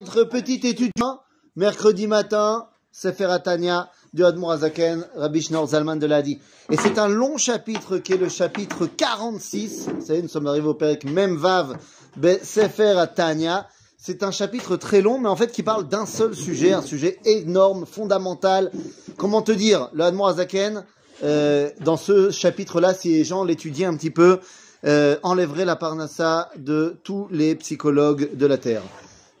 Notre petit étudiant, mercredi matin, Sefer Atania du Admour Azaken, Rabbi Zalman de l'Adi. Et c'est un long chapitre qui est le chapitre 46. Vous savez, nous sommes arrivés au Pérec Memvav Sefer Atania. C'est un chapitre très long, mais en fait qui parle d'un seul sujet, un sujet énorme, fondamental. Comment te dire, le Admour Azaken, euh, dans ce chapitre-là, si les gens l'étudiaient un petit peu, euh, enlèverait la parnassa de tous les psychologues de la Terre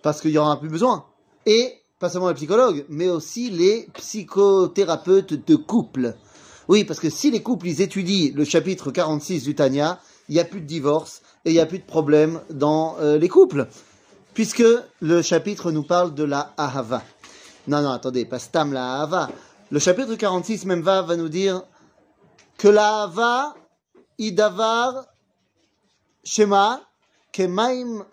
parce qu'il y aura plus besoin. Et pas seulement les psychologues, mais aussi les psychothérapeutes de couple. Oui, parce que si les couples ils étudient le chapitre 46 du Tanya, il n'y a plus de divorce et il n'y a plus de problème dans euh, les couples. Puisque le chapitre nous parle de la Ahava. Non, non, attendez, pas Stam la Ahava. Le chapitre 46 même va, va nous dire que la Ahava, idavar, shema, kemaim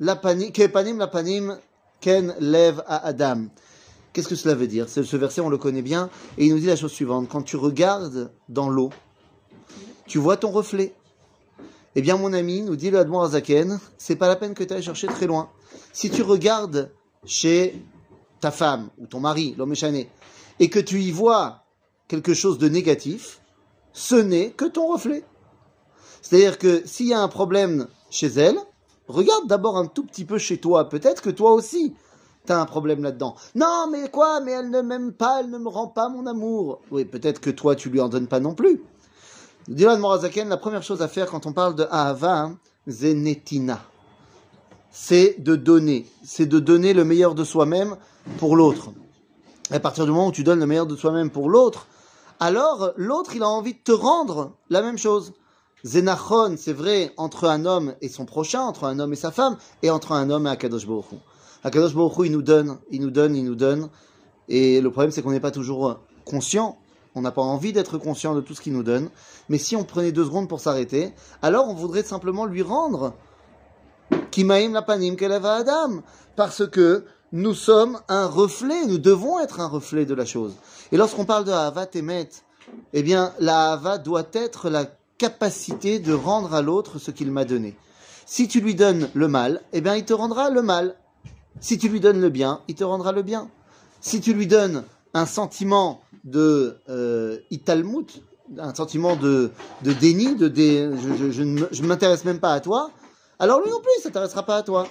Kepanim lapanim ken lev à Adam. Qu'est-ce que cela veut dire? Ce verset, on le connaît bien, et il nous dit la chose suivante. Quand tu regardes dans l'eau, tu vois ton reflet. Eh bien, mon ami, nous dit le Admon Azaken, c'est pas la peine que tu ailles chercher très loin. Si tu regardes chez ta femme ou ton mari, l'homme échané, et que tu y vois quelque chose de négatif, ce n'est que ton reflet. C'est-à-dire que s'il y a un problème chez elle, Regarde d'abord un tout petit peu chez toi. Peut-être que toi aussi, tu as un problème là-dedans. Non, mais quoi Mais elle ne m'aime pas, elle ne me rend pas mon amour. Oui, peut-être que toi, tu lui en donnes pas non plus. Dylan Morazaken, la première chose à faire quand on parle de Ahava, hein, Zenetina, c'est de donner. C'est de donner le meilleur de soi-même pour l'autre. À partir du moment où tu donnes le meilleur de soi-même pour l'autre, alors l'autre, il a envie de te rendre la même chose. Zénachon, c'est vrai, entre un homme et son prochain, entre un homme et sa femme, et entre un homme et Akadosh Baruch. Akadosh Baruch il nous donne, il nous donne, il nous donne. Et le problème, c'est qu'on n'est pas toujours conscient. On n'a pas envie d'être conscient de tout ce qu'il nous donne. Mais si on prenait deux secondes pour s'arrêter, alors on voudrait simplement lui rendre Kimaim la panim Adam. Parce que nous sommes un reflet, nous devons être un reflet de la chose. Et lorsqu'on parle de Hava Temet, eh bien, la Hava doit être la capacité de rendre à l'autre ce qu'il m'a donné. Si tu lui donnes le mal, eh bien, il te rendra le mal. Si tu lui donnes le bien, il te rendra le bien. Si tu lui donnes un sentiment de euh, un sentiment de, déni, de je, ne m'intéresse même pas à toi, alors lui non plus, il s'intéressera pas à toi.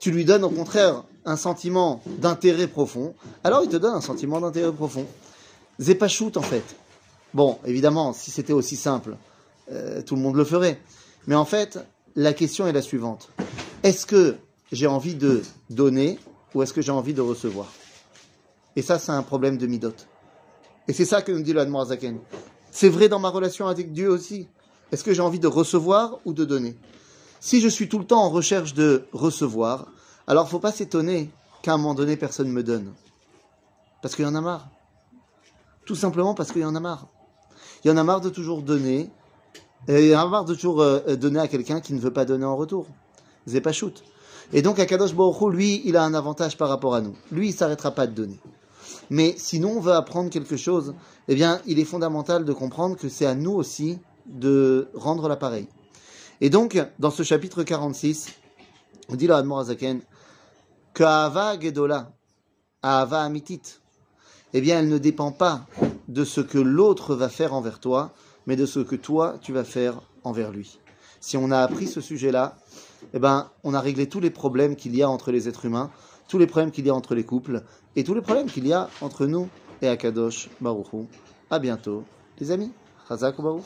Tu lui donnes au contraire un sentiment d'intérêt profond, alors il te donne un sentiment d'intérêt profond. Zépachout en fait. Bon, évidemment, si c'était aussi simple, euh, tout le monde le ferait. Mais en fait, la question est la suivante. Est-ce que j'ai envie de donner ou est-ce que j'ai envie de recevoir? Et ça, c'est un problème de midot. Et c'est ça que nous dit le Zaken. C'est vrai dans ma relation avec Dieu aussi. Est-ce que j'ai envie de recevoir ou de donner? Si je suis tout le temps en recherche de recevoir, alors faut pas s'étonner qu'à un moment donné, personne ne me donne. Parce qu'il y en a marre. Tout simplement parce qu'il y en a marre. Il y en a marre de toujours donner, et de toujours euh, donner à quelqu'un qui ne veut pas donner en retour. shoot. Et donc, Akadosh Baruch lui, il a un avantage par rapport à nous. Lui, il s'arrêtera pas de donner. Mais sinon, on veut apprendre quelque chose, eh bien, il est fondamental de comprendre que c'est à nous aussi de rendre l'appareil. Et donc, dans ce chapitre 46, on dit là, Admorazaken, que Ava Gedola, Ava Amitit, eh bien, elle ne dépend pas de ce que l'autre va faire envers toi, mais de ce que toi, tu vas faire envers lui. Si on a appris ce sujet-là, eh ben, on a réglé tous les problèmes qu'il y a entre les êtres humains, tous les problèmes qu'il y a entre les couples, et tous les problèmes qu'il y a entre nous et Akadosh Baruchou. À bientôt, les amis. Chazak Baruch.